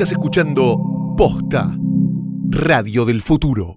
Estás escuchando Posta, Radio del Futuro.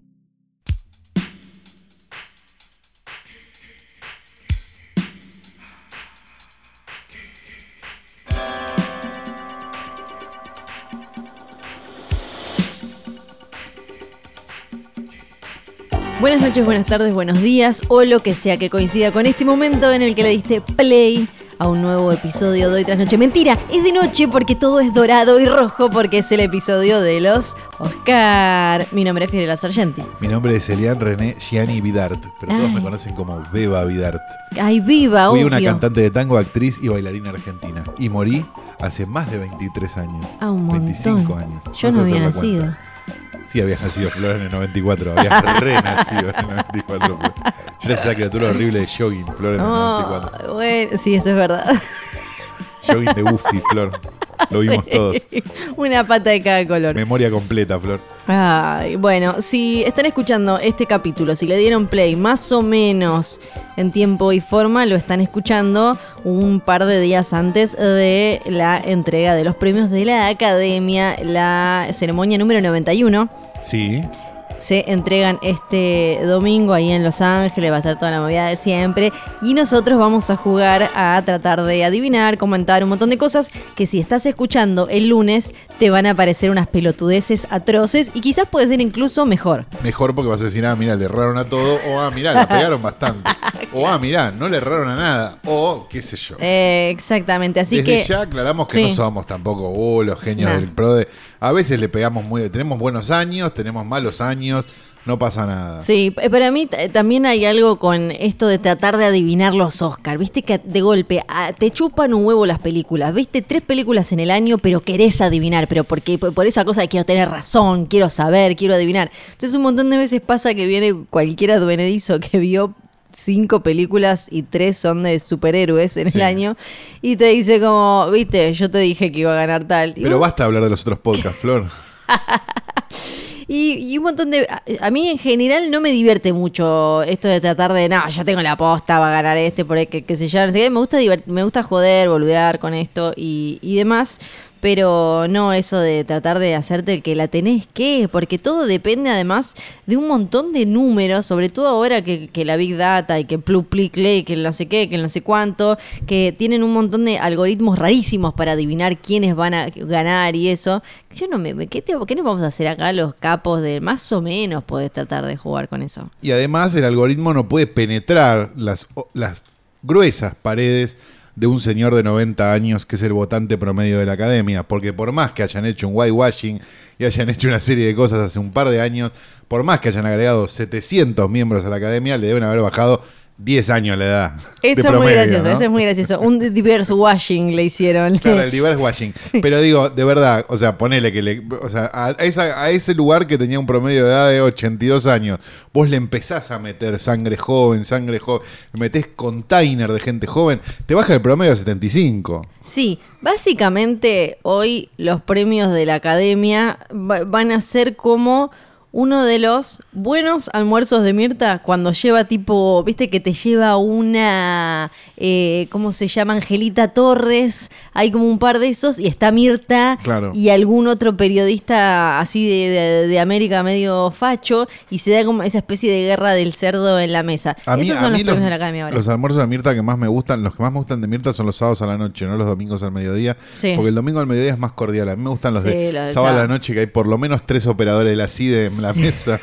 Buenas noches, buenas tardes, buenos días o lo que sea que coincida con este momento en el que le diste play a un nuevo episodio de Hoy tras Noche. Mentira, es de noche porque todo es dorado y rojo porque es el episodio de los Oscar. Mi nombre es Fiorella Sargenti. Mi nombre es Elian René Gianni Vidart, pero todos Ay. me conocen como Beba Vidart. Ay, viva, Fui obvio. una cantante de tango, actriz y bailarina argentina. Y morí hace más de 23 años. Ah, un montón. 25 años. Yo no había nacido. cuenta. Sí, habías nacido Flor en el 94. Habías renacido en el 94. Flor. Yo era esa criatura horrible de jogging, Flor, en el Oh, 94. bueno, sí, eso es verdad. Jogging de Goofy, Flor. Lo vimos todos. Una pata de cada color. Memoria completa, Flor. Ay, bueno, si están escuchando este capítulo, si le dieron play más o menos en tiempo y forma, lo están escuchando un par de días antes de la entrega de los premios de la Academia, la ceremonia número 91. Sí. Se entregan este domingo ahí en Los Ángeles, va a estar toda la movida de siempre. Y nosotros vamos a jugar a tratar de adivinar, comentar un montón de cosas que si estás escuchando el lunes te van a parecer unas pelotudeces atroces y quizás puede ser incluso mejor. Mejor porque vas a decir, ah, mira, le erraron a todo. O, ah, mira, le pegaron bastante. O, ah, mira, no le erraron a nada. O, qué sé yo. Eh, exactamente, así Desde que... ya aclaramos que Sí. no somos tampoco uh, los genios Nah. del PRODE. A veces le pegamos muy... Tenemos buenos años, tenemos malos años, no pasa nada. Sí, eh, para mí también hay algo con esto de tratar de adivinar los Oscars. Viste que de golpe ah, te chupan un huevo las películas. Viste tres películas en el año, pero querés adivinar. Pero porque por por esa cosa de quiero tener razón, quiero saber, quiero adivinar. Entonces un montón de veces pasa que viene cualquier advenedizo que vio cinco películas y tres son de superhéroes en Sí. el año y te dice como, viste, yo te dije que iba a ganar tal. Pero vos- basta hablar de los otros podcasts, Flor. Y, y un montón de... A, a mí en general no me divierte mucho esto de tratar de, no, ya tengo la posta, va a ganar este, por ahí, que, que se yo, no sé qué. Me gusta, divert- me gusta joder, boludear con esto y, y demás. Pero no eso de tratar de hacerte el que la tenés que, porque todo depende además de un montón de números, sobre todo ahora que, que la Big Data y que Plug Plic Ley, que no sé qué, que no sé cuánto, que tienen un montón de algoritmos rarísimos para adivinar quiénes van a ganar y eso. Yo no me. ¿Qué, qué nos vamos a hacer acá los capos de más o menos podés tratar de jugar con eso? Y además el algoritmo no puede penetrar las, las gruesas paredes de un señor de 90 años que es el votante promedio de la academia, porque por más que hayan hecho un whitewashing y hayan hecho una serie de cosas hace un par de años, por más que hayan agregado 700 miembros a la academia, le deben haber bajado 10 años la edad. de Esto es muy promedio, gracioso, ¿no? esto es muy gracioso. Un diverse washing le hicieron. Claro, el diverse washing. Pero digo, de verdad, o sea, ponele que le. O sea, a, esa- a ese lugar que tenía un promedio de edad de 82 años, vos le empezás a meter sangre joven, sangre joven, le metés container de gente joven, te baja el promedio a 75. Sí, básicamente hoy los premios de la academia va- van a ser como uno de los buenos almuerzos de Mirta cuando lleva tipo, viste que te lleva una, eh, ¿cómo se llama? Angelita Torres, hay como un par de esos y está Mirta Claro. y algún otro periodista así de, de- de América medio facho y se da como esa especie de guerra del cerdo en la mesa. A mí, Esos a son mí los de la academia ahora. los almuerzos de Mirta que más me gustan, los que más me gustan de Mirta son los sábados a la noche, no los domingos al mediodía. Sí. Porque el domingo al mediodía es más cordial. A mí me gustan los Sí, de los sábado a la noche, que hay por lo menos tres operadores de la CIDE la mesa.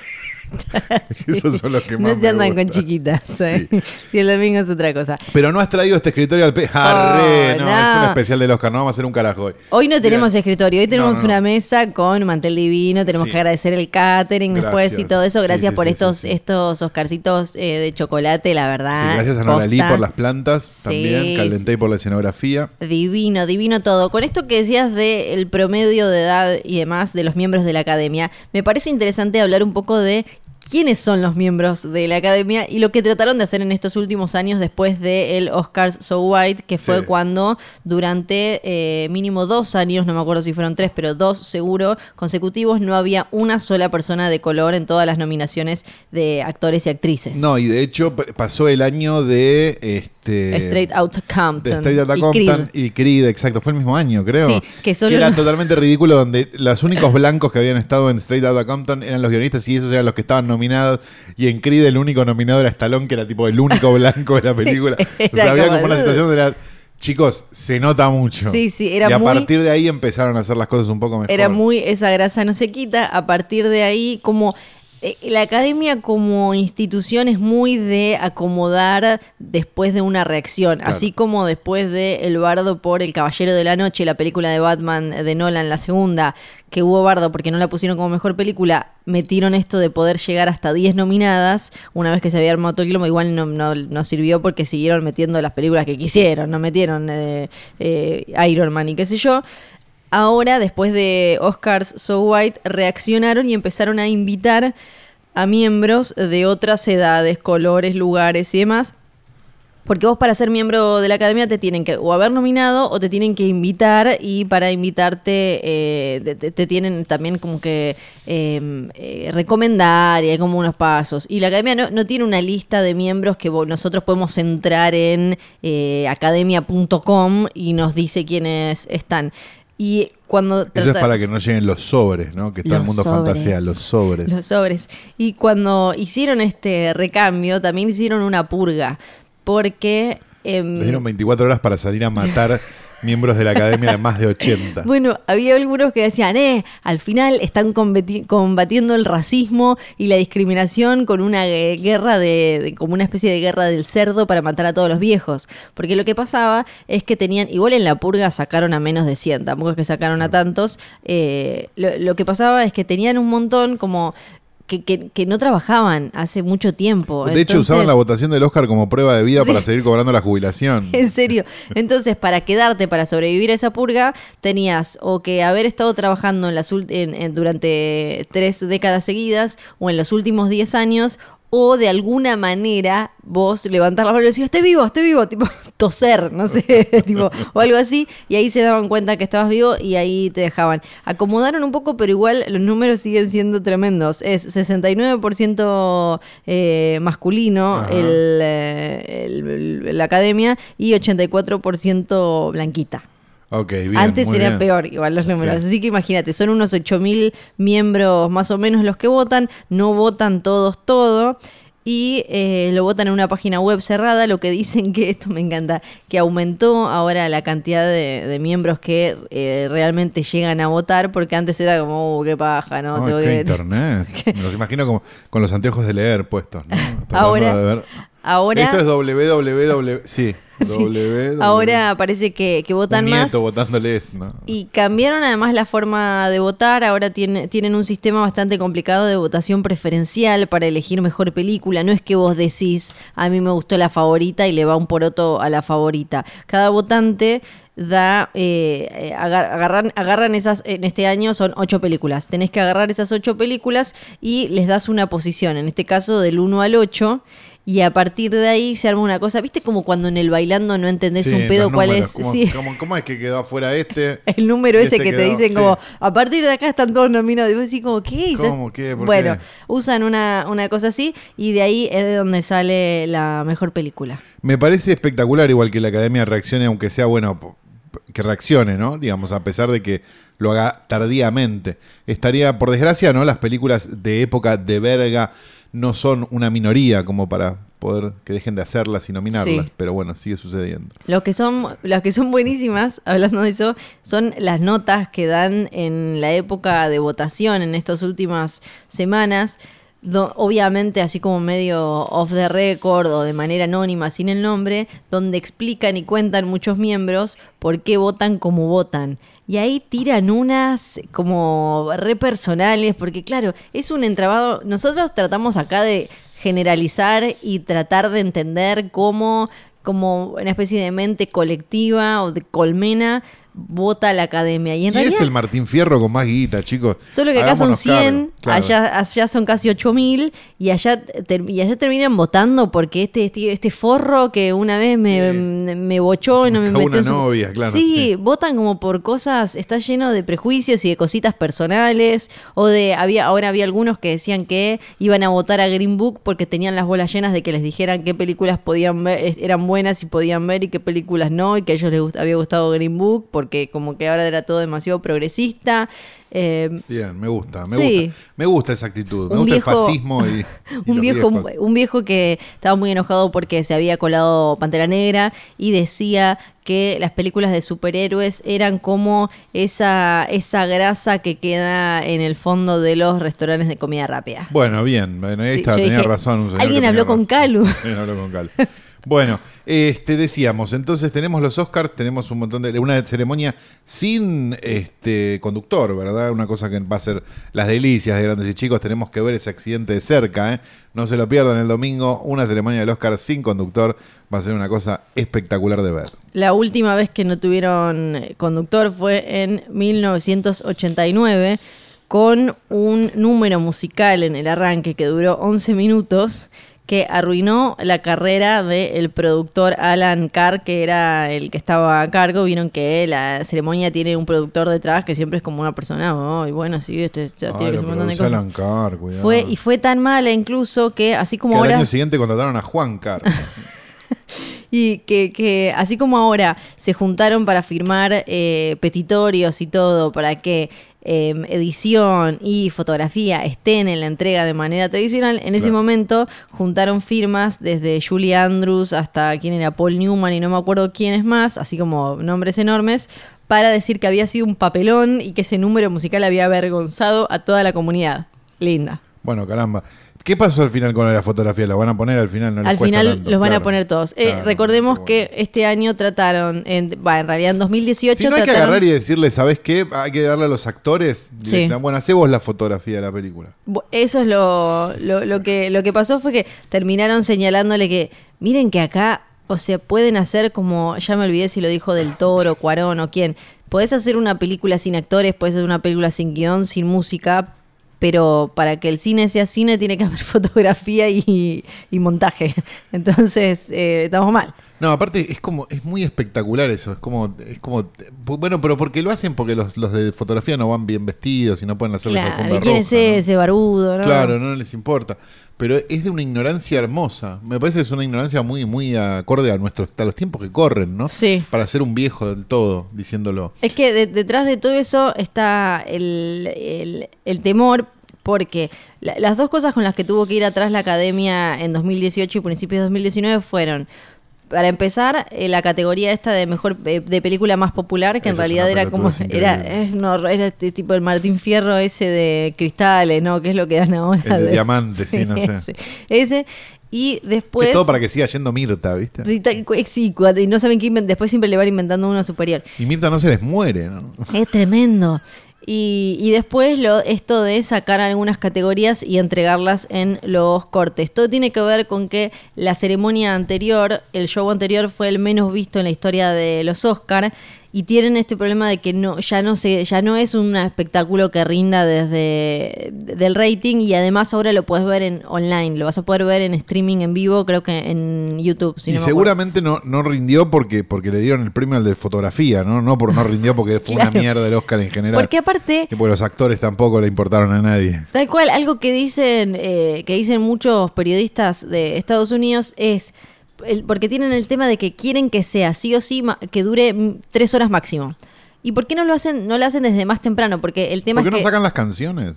Esos son los que más no se andan con chiquitas. ¿eh? Sí. Si el domingo es otra cosa. Pero no has traído este escritorio al pe... ¡Arre! Oh, no, no. es un especial del Oscar, no vamos a hacer un carajo hoy. Hoy no tenemos escritorio, hoy tenemos no, no, no. una mesa con mantel divino, tenemos Sí. que agradecer el catering después Gracias. y todo eso. Gracias sí, por estos, estos Oscarcitos eh, de chocolate, la verdad. Sí, gracias a Noralí por las plantas también, Caldentey por la escenografía. Divino, divino todo. Con esto que decías del promedio de edad y demás de los miembros de la academia, me parece interesante hablar un poco de quiénes son los miembros de la academia y lo que trataron de hacer en estos últimos años después del Oscars So White, que fue Sí. cuando durante eh, mínimo dos años, no me acuerdo si fueron tres, pero dos seguro, consecutivos, no había una sola persona de color en todas las nominaciones de actores y actrices. No, y de hecho pasó el año de este, Straight Outta Compton. de Straight Outta y Compton Creed. y Creed, exacto, fue el mismo año, creo. Sí, que solo- era totalmente ridículo donde los únicos blancos que habían estado en Straight Outta Compton eran los guionistas y esos eran los que estaban nominados y en Creed el único nominado era Stallone, que era tipo el único blanco de la película. o sea, había como- una situación donde era chicos, se nota mucho. Sí, sí, era Y a muy- partir de ahí empezaron a hacer las cosas un poco mejor. Era muy esa grasa no se quita. A partir de ahí, como la academia como institución es muy de acomodar después de una reacción, Claro. así como después de El Bardo por El Caballero de la Noche, la película de Batman de Nolan, la segunda, que hubo Bardo porque no la pusieron como mejor película, metieron esto de poder llegar hasta 10 nominadas, una vez que se había armado todo el quilombo, igual no, no, no sirvió porque siguieron metiendo las películas que quisieron, no metieron eh, eh, Iron Man y qué sé yo. Ahora, después de Oscars So White, reaccionaron y empezaron a invitar a miembros de otras edades, colores, lugares y demás. Porque vos para ser miembro de la academia te tienen que o haber nominado o te tienen que invitar y para invitarte eh, te, tienen también como que eh, eh, recomendar y hay como unos pasos. Y la academia no, no tiene una lista de miembros que nosotros podemos entrar en eh, academia.com y nos dice quiénes están. Y cuando Eso es para que no lleguen los sobres, ¿no? Que todo el mundo sobres. fantasea, los sobres. Los sobres. Y cuando hicieron este recambio, también hicieron una purga. Porque. em, Les dieron 24 horas para salir a matar miembros de la academia de más de 80. Bueno, había algunos que decían, eh, al final están combati- combatiendo el racismo y la discriminación con una guerra de, de- como una especie de guerra del cerdo para matar a todos los viejos. Porque lo que pasaba es que tenían, igual en la purga sacaron a menos de 100, tampoco es que sacaron a tantos. eh, lo, lo que pasaba es que tenían un montón como... Que, que- que no trabajaban hace mucho tiempo. de hecho, usaban la votación del Oscar como prueba de vida Sí. para seguir cobrando la jubilación. En serio. Entonces, para quedarte, para sobrevivir a esa purga, tenías o que haber estado trabajando en las ult- en- en- durante tres décadas seguidas o en los últimos 10 años o de alguna manera vos levantar la mano y decir, estoy vivo, estoy vivo, tipo toser, no sé, tipo, o algo así, y ahí se daban cuenta que estabas vivo y ahí te dejaban. Acomodaron un poco, pero igual los números siguen siendo tremendos. Es 69% eh, masculino el, eh, el- el- la academia y 84% blanquita. Bien. Antes muy era bien. peor, igual los números. Sí. Así que imagínate, son unos 8.000 miembros más o menos los que votan. No votan todos todo. Y eh, lo votan en una página web cerrada. Lo que dicen que, esto me encanta, que aumentó ahora la cantidad de, de miembros que eh, realmente llegan a votar. Porque antes era como, "Uh, qué paja, ¿no? Ay, Tengo qué que- internet. Me los imagino como con los anteojos de leer puestos, ¿no? Ahora- de ver. Ahora, Esto es www. Sí, Sí. www. ahora parece que, que votan Un más. nieto votándoles, ¿no? Y cambiaron además la forma de votar. Ahora tiene- tienen un sistema bastante complicado de votación preferencial para elegir mejor película. No es que vos decís, a mí me gustó la favorita y le va un poroto a la favorita. Cada votante da eh, eh, agar- agarran agarran esas en este año son ocho películas tenés que agarrar esas ocho películas y les das una posición en este caso del 1 al 8 y a partir de ahí se arma una cosa viste como cuando en el bailando no entendés Sí, un pedo cuál números, es ¿Cómo, sí. cómo- cómo es que quedó afuera este? el número ese este que te dicen sí. como, a partir de acá están todos nominados. Y vos decís como, ¿qué? ¿Cómo? ¿Qué? ¿Por bueno, qué? usan una, una cosa así y de ahí es de donde sale la mejor película. Me parece espectacular, igual que la academia reaccione, aunque sea bueno, que reaccione, ¿no? Digamos, a pesar de que lo haga tardíamente. Estaría, por desgracia, ¿no? Las películas de época de verga no son una minoría como para poder que dejen de hacerlas y nominarlas. Sí. Pero bueno, sigue sucediendo. Lo que son, las que son buenísimas, hablando de eso, son las notas que dan en la época de votación en estas últimas semanas. do- obviamente, así como medio off the record o de manera anónima, sin el nombre, donde explican y cuentan muchos miembros por qué votan como votan. Y ahí tiran unas como re personales, porque claro, es un entrabado. Nosotros tratamos acá de generalizar y tratar de entender cómo, como una especie de mente colectiva o de colmena, vota la academia. Y en Y realidad. es el Martín Fierro con más guita, chicos. Solo que acá son Hagámonos 100, cargo. Claro. allá, allá son casi 8000 y allá, y allá terminan votando porque este, este, este forro que una vez me, Sí. me bochó y no me metió una su- novia, claro, Sí, sí. votan como por cosas, está lleno de prejuicios y de cositas personales o de había ahora había algunos que decían que iban a votar a Green Book porque tenían las bolas llenas de que les dijeran qué películas podían ver, eran buenas y podían ver y qué películas no y que a ellos les gust- había gustado Green Book porque como que ahora era todo demasiado progresista. Eh, Bien, me gusta, me Sí. gusta. Me gusta esa actitud. Me Un gusta viejo- el fascismo y, y un viejo, viejos. un viejo que estaba muy enojado porque se había colado Pantera Negra y decía que las películas de superhéroes eran como esa, esa grasa que queda en el fondo de los restaurantes de comida rápida. Bueno, bien, bueno, ahí Sí, está, yo tenía dije, razón. un señor alguien habló tenía con razón. Calu. Alguien habló con Calu. Bueno, este decíamos, entonces tenemos los Oscars, tenemos un montón de una ceremonia sin este conductor, ¿verdad? Una cosa que va a ser las delicias de grandes y chicos, tenemos que ver ese accidente de cerca, ¿eh? No se lo pierdan el domingo, una ceremonia del Oscar sin conductor va a ser una cosa espectacular de ver. La última vez que no tuvieron eh, conductor fue en 1989 con un número musical en el arranque que duró 11 minutos que arruinó la carrera del productor Alan Carr, que era el que estaba a cargo. Vieron que la ceremonia tiene un productor detrás que siempre es como una persona, "Ay, bueno, sí, este ya tiene que un montón de cosas. Alan Carr, cuidado. Fue, y fue tan mala incluso que así como que al año siguiente contrataron a Juan Carr. Y que, que así como ahora se juntaron para firmar eh, petitorios y todo para que eh, edición y fotografía estén en la entrega de manera tradicional, en ese Claro. momento juntaron firmas desde Julie Andrews hasta quién era Paul Newman y no me acuerdo quién es más, así como nombres enormes, para decir que había sido un papelón y que ese número musical había avergonzado a toda la comunidad. Linda. Bueno, caramba. ¿Qué pasó al final con la fotografía? ¿La van a poner al final? No Al final tanto, los van a poner todos. Eh, Claro, recordemos que este año trataron, en, va, en realidad en 2018 Si no hay que agarrar y decirle, ¿sabes qué? Hay que darle a los actores. Sí. Bueno, hace vos la fotografía de la película. Eso es lo, lo, lo que, lo que pasó fue que terminaron señalándole que, miren que acá, o sea, pueden hacer como, ya me olvidé si lo dijo del Toro, Cuarón o quién, podés hacer una película sin actores, podés hacer una película sin guion, sin música, pero para que el cine sea cine tiene que haber fotografía y, montaje. Entonces, eh, estamos mal. No, aparte es como, es muy espectacular eso. Es como, es como, bueno, pero porque lo hacen porque los, los de fotografía no van bien vestidos y no pueden hacerles Claro, alfombra ¿y ¿quién roja, es ¿no? ese barbudo? no? Claro, no les importa. Pero es de una ignorancia hermosa. Me parece que es una ignorancia muy, muy acorde a nuestros, a los tiempos que corren, ¿no? Sí. Para ser un viejo del todo, diciéndolo. Es que de- detrás de todo eso está el, el- el temor, porque la- las dos cosas con las que tuvo que ir atrás la academia en 2018 y principios de 2019 fueron. Para empezar, eh, la categoría esta de mejor eh, de película más popular, que en Eso es realidad era como era, es, no, era este tipo el Martín Fierro ese de cristales, ¿no? Que es lo que dan ahora. El de diamantes, sí, no sé. Ese, ese. y después es todo para que siga yendo Mirta, ¿viste? Sí, sí, y no saben qué después siempre le van inventando uno superior. Y Mirta no se les muere, ¿no? Es tremendo. Y, y después lo, esto de sacar algunas categorías y entregarlas en los cortes. Todo tiene que ver con que la ceremonia anterior, el show anterior fue el menos visto en la historia de los Oscar y tienen este problema de que no ya no se ya no es un espectáculo que rinda desde del rating y además ahora lo puedes ver en online, lo vas a poder ver en streaming en vivo, creo que en YouTube, si y no seguramente no, no rindió porque, porque le dieron el premio al de fotografía, ¿no? No, por, no rindió porque fue una mierda el Oscar en general. Porque aparte Y porque los actores tampoco le importaron a nadie. Tal cual, algo que dicen, eh, que dicen muchos periodistas de Estados Unidos es el- porque tienen el tema de que quieren que sea sí o sí ma- que dure tres horas máximo. ¿Y por qué no lo hacen, no lo hacen desde más temprano? Porque el tema ¿Por qué es no que sacan las canciones?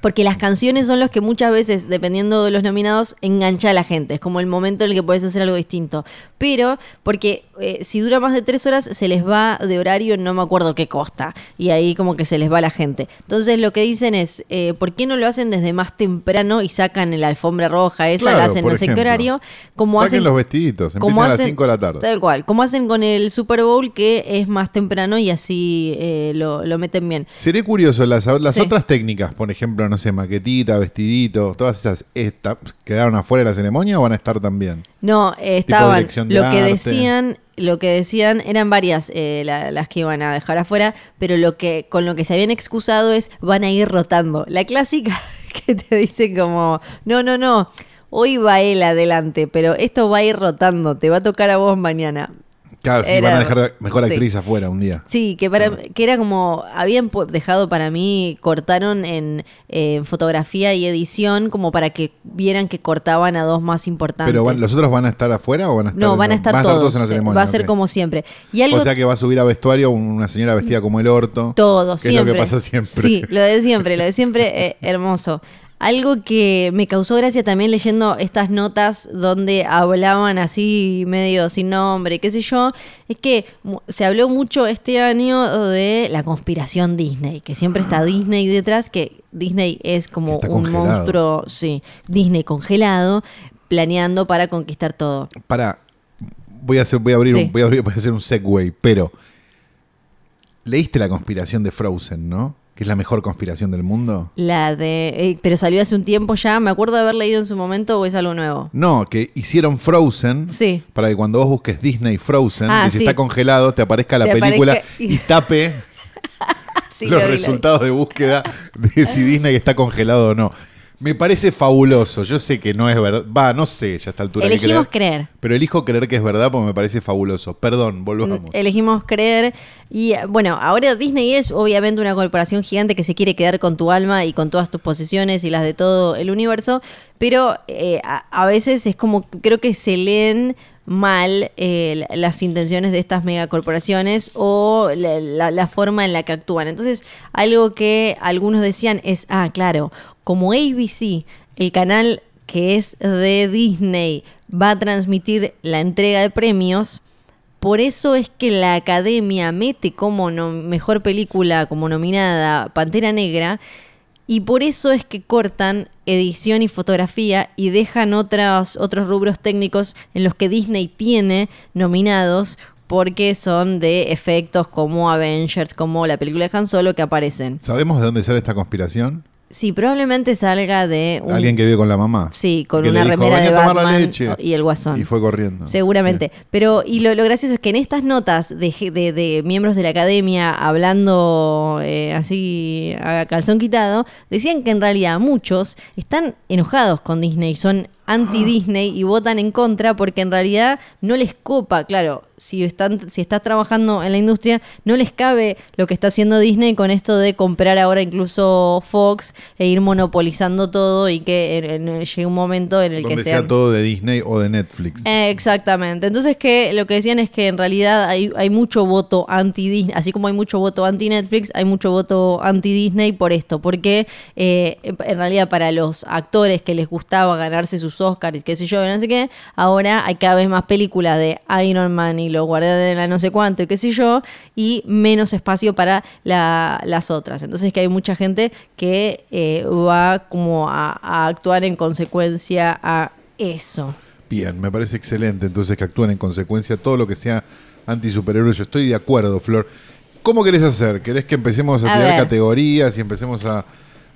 Porque las canciones son los que muchas veces, dependiendo de los nominados, engancha a la gente. Es como el momento en el que puedes hacer algo distinto. Pero, porque eh, si dura más de tres horas, se les va de horario, no me acuerdo qué costa. Y ahí como que se les va la gente. Entonces lo que dicen es, eh, ¿por qué no lo hacen desde más temprano y sacan la alfombra roja esa, Claro, la hacen no sé qué horario? Como Saquen hacen, los vestiditos, como empiezan a las hacen- 5 de la tarde. Tal cual, como hacen con el Super Bowl, que es más temprano y así eh, lo, lo meten bien. Sería curioso, las, las Sí. otras técnicas, por ejemplo, no sé, maquetita, vestidito, todas esas esta- quedaron afuera de la ceremonia o van a estar también? No, eh, estaban. Lo que arte. decían, lo que decían eran varias eh, la- las que iban a dejar afuera, pero lo que con lo que se habían excusado es van a ir rotando. La clásica que te dice como, no, no, no. Hoy va él adelante, pero esto va a ir rotando, te va a tocar a vos mañana. Claro, sí, Era- van a dejar mejor sí. actriz afuera un día. Sí, que para que era como habían dejado para mí cortaron en, en fotografía y edición como para que vieran que cortaban a dos más importantes. Pero van- los otros van a estar afuera o van a estar no, van a estar todos. en la ceremonia. Va a ser como siempre. Y algo O sea que va a subir a vestuario una señora vestida como el orto. todo, que siempre. es lo que pasa siempre. Sí, lo de siempre, lo de siempre, eh, hermoso. Algo que me causó gracia también leyendo estas notas donde hablaban así medio sin nombre, qué sé yo, es que se habló mucho este año de la conspiración Disney, que siempre está Disney detrás, que Disney es como un congelado. monstruo, sí, Disney congelado, planeando para conquistar todo. Para, voy a hacer, voy a abrir, Sí. un, voy a abrir, voy a hacer un segue, pero leíste la conspiración de Frozen, ¿no? Que es la mejor conspiración del mundo. La de. eh, pero salió hace un tiempo ya. Me acuerdo de haber leído en su momento o es algo nuevo. No, que hicieron Frozen Sí. para que cuando vos busques Disney Frozen, Ah, que si sí. está congelado, te aparezca la Te película aparezca- y tape Sí, los lo vi, lo vi. resultados de búsqueda de si Disney está congelado o no. Me parece fabuloso. Yo sé que no es verdad. Va, no sé ya a esta altura. Elegimos creer. creer. Pero elijo creer que es verdad porque me parece fabuloso. Perdón, volvamos. Elegimos creer. Y eh, bueno, ahora Disney es obviamente una corporación gigante que se quiere quedar con tu alma y con todas tus posesiones y las de todo el universo. Pero eh, a, a veces es como, creo que se leen mal eh, la- las intenciones de estas megacorporaciones o la, la- la forma en la que actúan. Entonces, algo que algunos decían es, ah, claro, como ABC, el canal que es de Disney, va a transmitir la entrega de premios, por eso es que la academia mete como no- mejor película, como nominada Pantera Negra, y por eso es que cortan edición y fotografía y dejan otros, otros rubros técnicos en los que Disney tiene nominados porque son de efectos como Avengers, como la película de Han Solo que aparecen. ¿Sabemos de dónde sale esta conspiración? Sí, probablemente salga de un... Alguien que vive con la mamá. Sí, con Que le una dijo, remera "Ven de la leche". y el guasón. Y fue corriendo. Seguramente. Pero, y lo, lo gracioso es que en estas notas de, de- de miembros de la academia hablando eh, así a calzón quitado, decían que en realidad muchos están enojados con Disney, son anti-Disney y votan en contra porque en realidad no les copa, claro, si, están, si estás trabajando en la industria, no les cabe lo que está haciendo Disney con esto de comprar ahora incluso Fox e ir monopolizando todo y que en- en- llegue un momento en el Donde que sea sean todo de Disney o de Netflix. eh, Exactamente. Entonces que lo que decían es que en realidad hay, hay mucho voto anti Disney, así como hay mucho voto anti Netflix, hay mucho voto anti Disney por esto, porque eh, en realidad para los actores que les gustaba ganarse sus Oscars y qué sé yo, no sé qué, ahora hay cada vez más películas de Iron Man y los Guardianes de la no sé cuánto y qué sé yo, y menos espacio para la- las otras. Entonces que hay mucha gente que eh, va como a- a actuar en consecuencia a eso. Bien, me parece excelente entonces que actúen en consecuencia todo lo que sea anti-superhéroes. Yo estoy de acuerdo, Flor. ¿Cómo querés hacer? ¿Querés que empecemos a, A tirar ver. categorías y empecemos a...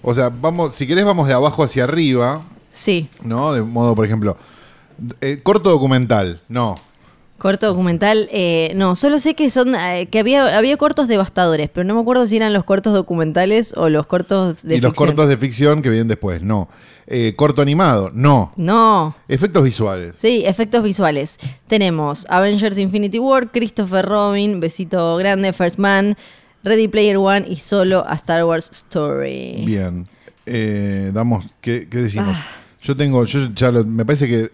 O sea, vamos, si querés vamos de abajo hacia arriba, Sí. ¿no? De modo, por ejemplo, eh, corto documental, no. Corto documental, eh, no, solo sé que son eh, que había había cortos devastadores, pero no me acuerdo si eran los cortos documentales o los cortos de y los cortos de ficción que vienen después, no. Eh, corto animado, no. No, Efectos visuales. sí, efectos visuales. Tenemos Avengers Infinity War, Christopher Robin, Besito Grande, First Man, Ready Player One y solo a Star Wars Story. Bien. Eh, damos, ¿qué, qué decimos? Ah. Yo tengo, yo ya lo- me parece que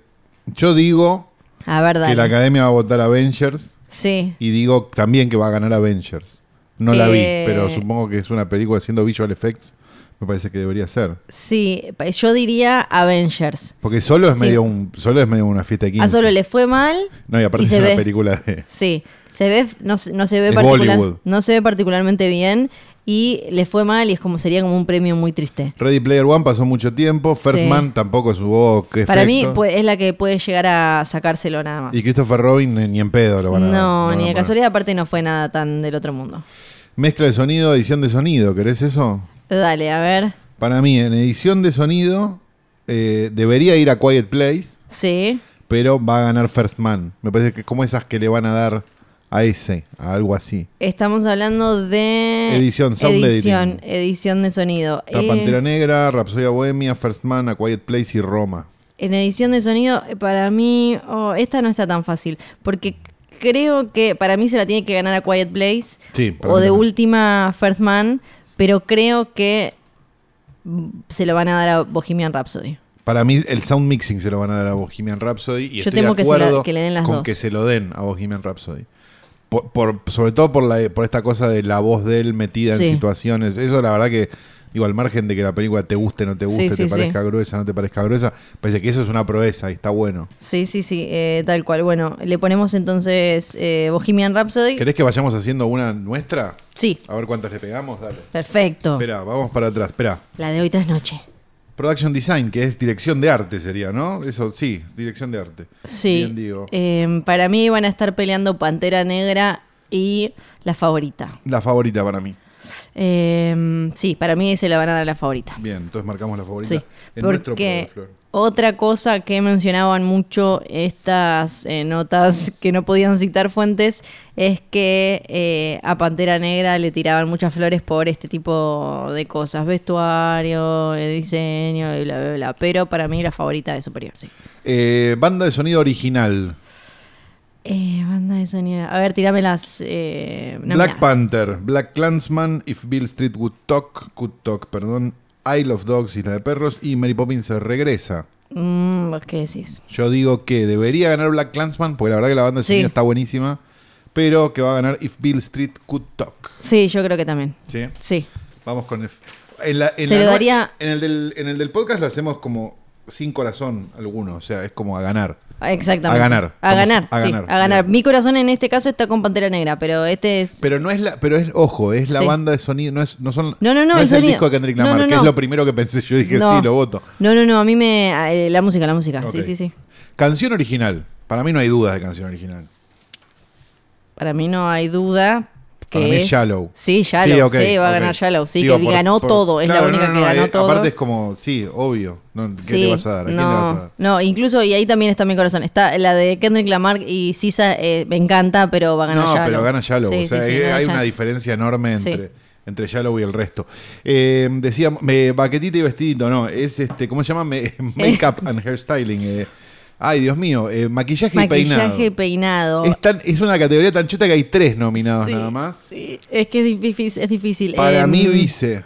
yo digo A ver, dale. que la academia va a votar Avengers Sí. y digo también que va a ganar Avengers. No la vi, Eh. pero supongo que es una película haciendo visual effects. Me parece que debería ser. Sí, pa- yo diría Avengers. Porque solo es Sí. medio un, solo es medio una fiesta de 15. A solo le fue mal. No, y aparte y es se una ve. película de. Sí, se ve, no, se- no se ve Es particular- Bollywood. no se ve particularmente bien y le fue mal y es como sería como un premio muy triste. Ready Player One pasó mucho tiempo. First Sí. Man tampoco es oh, qué Para mí pues, es la que puede llegar a sacárselo nada más. Y Christopher Robin ni en pedo lo van a no, a ni de casualidad aparte no fue nada tan del otro mundo. Mezcla de sonido, edición de sonido, ¿querés eso? Dale, a ver. Para mí, en edición de sonido, eh, debería ir a Quiet Place, Sí. pero va a ganar First Man. Me parece que es como esas que le van a dar a ese, a algo así. Estamos hablando de. Edición, sound edición, editing. edición de sonido. La Eh, Pantera Negra, Rapsodia Bohemia, First Man, A Quiet Place y Roma. En edición de sonido, eh, para mí, oh, esta no está tan fácil. Porque creo que para mí se la tiene que ganar a Quiet Place. Sí, o de última First Man. Pero creo que se lo van a dar a Bohemian Rhapsody. Para mí, el sound mixing se lo van a dar a Bohemian Rhapsody y Yo estoy de que se la- acuerdo que le den las con dos. que se lo den a Bohemian Rhapsody. Por, por- sobre todo por, la, por esta cosa de la voz de él metida Sí. en situaciones. Eso, la verdad que, digo, al margen de que la película te guste, no te guste, Sí, te parezca gruesa, no te parezca gruesa, parece que eso es una proeza y está bueno. Sí, sí, sí, eh, tal cual. Bueno, le ponemos entonces eh, Bohemian Rhapsody. ¿Querés que vayamos haciendo una nuestra? Sí, A ver cuántas le pegamos, dale. perfecto. Espera, vamos para atrás, espera. La de hoy tras noche. Production Design, que es dirección de arte sería, ¿no? Eso, sí, dirección de arte. Sí. Bien digo. Eh, para mí van a estar peleando Pantera Negra y la favorita. La favorita para mí. Eh, sí, para mí se la van a dar la favorita. Bien, entonces marcamos la favorita. Sí, en nuestro porque programa, Flor. Otra cosa que mencionaban mucho estas eh, notas que no podían citar fuentes es que eh, a Pantera Negra le tiraban muchas flores por este tipo de cosas, vestuario, eh, diseño y bla, bla, bla. Pero para mí la favorita es superior, sí. Eh, banda de sonido original. Eh, banda de sonido. A ver, tirame las. Black. Panther, Black Clansman, If Bill Street Would Talk, Could Talk, perdón, Isle of Dogs, Isla de Perros y Mary Poppins se regresa. Mm, ¿Vos qué decís? Yo digo que debería ganar Black Clansman, porque la verdad que la banda de Sí. sonido está buenísima, pero que va a ganar If Bill Street Could Talk. Sí, yo creo que también. ¿Sí? Sí. Vamos con F. En, la- en Se la lo nue- daría- En el, del, en el del podcast lo hacemos como sin corazón alguno, o sea, es como a ganar. Exactamente. A ganar. A ganar, a sí. ganar. A ganar. Mi corazón en este caso está con Pantera Negra, pero este es. Pero no es la, pero es, ojo, es la Sí. banda de sonido, no es, no son, No, no, no, el es el disco de Kendrick No, Lamar, no, que no. es lo primero que pensé, yo dije No. sí, lo voto. No, no, no, a mí me. eh, la música, la música. Ok. Sí, sí, sí. Canción original. Para mí no hay dudas de canción original. Para mí no hay duda Para mí es es. Shallow. Sí, Shallow. ok, sí, va a ok. ganar Shallow. Sí, Digo, que por- ganó por- todo. Es claro, la única no, no, que ganó eh, todo. Aparte es como, sí, obvio. ¿no? ¿Qué Sí, le vas a dar? ¿A quién no, le vas a dar? No, incluso, y ahí también está mi corazón. Está la de Kendrick Lamar y Sisa, eh, me encanta, pero va a ganar No, Shallow. pero gana Shallow. Sí, o sea, sí, sí, no hay una diferencia enorme Sí. entre, entre Shallow y el resto. Eh, decíamos, me, baquetita y vestidito, no. Es este, ¿cómo se llama? Me- Makeup and hairstyling. eh. Ay, Dios mío. eh, maquillaje, y peinado. Maquillaje y peinado. Es, tan- es una categoría tan chota que hay tres nominados Sí, nada más. sí. Es que es difícil. Es difícil. Para Em, mí, vice.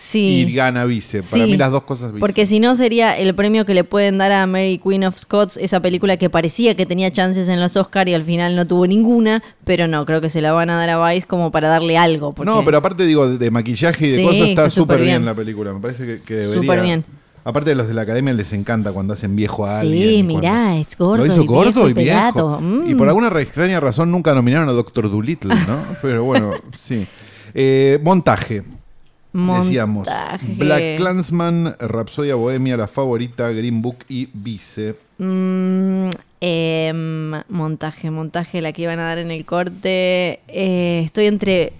Sí. Y gana vice. Para Sí. mí, las dos cosas vice. Porque si no sería el premio que le pueden dar a Mary Queen of Scots, esa película que parecía que tenía chances en los Oscar y al final no tuvo ninguna, pero no, creo que se la van a dar a Vice como para darle algo. porque- No, pero aparte digo, de, de maquillaje y de Sí, cosas está súper súper bien bien. la película. Me parece que, que debería. Súper bien. Aparte de los de la academia les encanta cuando hacen viejo a alguien. Sí, mirá, es gordo. Lo hizo y gordo viejo y viejo. Mm. Y por alguna re- extraña razón nunca nominaron a Doctor Dolittle, ¿no? Pero bueno, sí. Eh, montaje. Decíamos. Black Clansman, Rapsodia Bohemia, La Favorita, Green Book y Vice. Mm, em, montaje, montaje, la que iban a dar en el corte. Eh, estoy entre.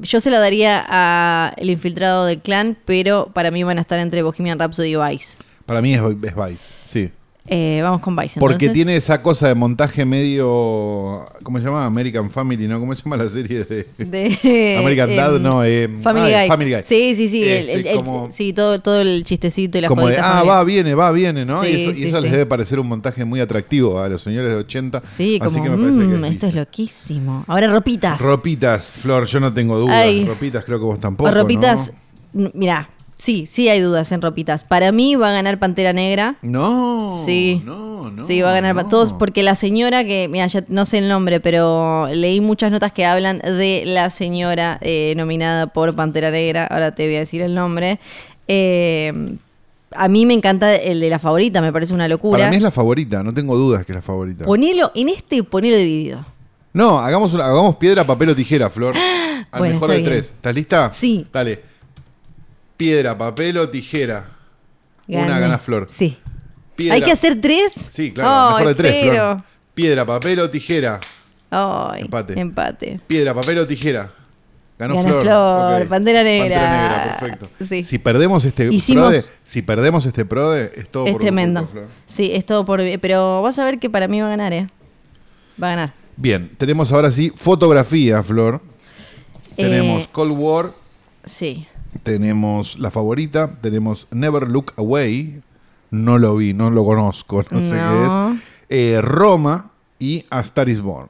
Yo se la daría a El Infiltrado del Clan, pero para mí van a estar entre Bohemian Rhapsody y Vice. Para mí es, es Vice, sí. Eh, vamos con Vice. Porque entonces. tiene esa cosa de montaje medio. ¿Cómo se llama? American Family, ¿no? ¿Cómo se llama la serie de.? De, American Dad, em, no, eh, Family, ah, Guy. Family Guy. Sí, sí, sí. Este, el- el- como- sí, todo, todo el chistecito y la Como de, ah, va, viene, va, viene, ¿no? Sí, y eso, y sí, eso sí. les debe parecer un montaje muy atractivo a los señores de 80. Sí, así como, que me parece que mm, es esto es loquísimo. Ahora ropitas. Ropitas, Flor, yo no tengo dudas. Ay. Ropitas, creo que vos tampoco. O ropitas, ¿no? mirá, sí, sí hay dudas en ropitas. Para mí va a ganar Pantera Negra. No, Sí. no, no. sí, va a ganar no. todos porque la señora que, mira, ya no sé el nombre, pero leí muchas notas que hablan de la señora eh, nominada por Pantera Negra. Ahora te voy a decir el nombre. Eh, a mí me encanta el de la favorita, me parece una locura. Para mí es la favorita, no tengo dudas que es la favorita. Ponelo, en este ponelo dividido. No, hagamos, una- hagamos piedra, papel o tijera, Flor. Al Bueno, mejor de bien. tres. ¿Estás lista? Sí. Dale. Piedra, papel o tijera. Una Gana. Flor. Sí. Piedra- ¿Hay que hacer tres? Sí, claro, mejor de tres. Flor. Piedra, papel o tijera. Ay, Empate. empate. Piedra, papel o tijera. Ganó, Ganó Flor. Flor, ok. Pantera Negra. Pantera Negra, perfecto. Sí. Si perdemos este Hicimos- prode, si perdemos este prode, es todo es por tremendo. Flor. Sí, es todo por... Pero vas a ver que para mí va a ganar, ¿eh? Va a ganar. Bien, tenemos ahora sí fotografía, Flor. Tenemos Eh, Cold War, Sí. Tenemos La Favorita, tenemos Never Look Away. No lo vi, no lo conozco, no, sé qué es. Eh, Roma y A Star is Born.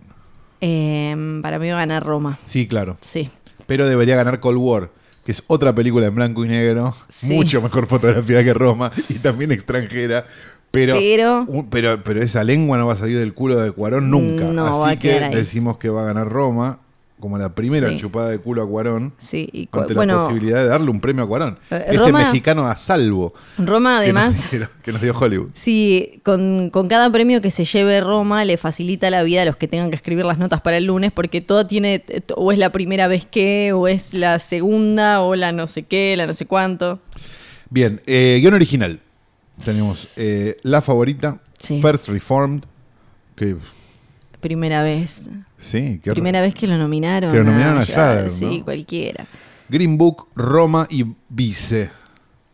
Eh, para mí va a ganar Roma. Sí, claro. Sí. Pero debería ganar Cold War, que es otra película en blanco y negro, Sí. mucho mejor fotografía que Roma y también extranjera. Pero, Pero- pero, pero esa lengua no va a salir del culo de Cuarón nunca. No, Así que decimos que va a ganar Roma, como la primera Sí. chupada de culo a Cuarón, Sí. Y cu- ante la bueno, posibilidad de darle un premio a Cuarón. Eh, Ese Roma- mexicano a salvo Roma que nos, además... que nos dio Hollywood. Sí, con, con cada premio que se lleve Roma le facilita la vida a los que tengan que escribir las notas para el lunes porque todo tiene, o es la primera vez que, o es la segunda, o la no sé qué, la no sé cuánto. Bien, eh, guion original. Tenemos eh, La Favorita, Sí. First Reformed, que Primera vez. sí, primera vez que lo nominaron. que lo nominaron a Sí, cualquiera. Green Book, Roma y Vice.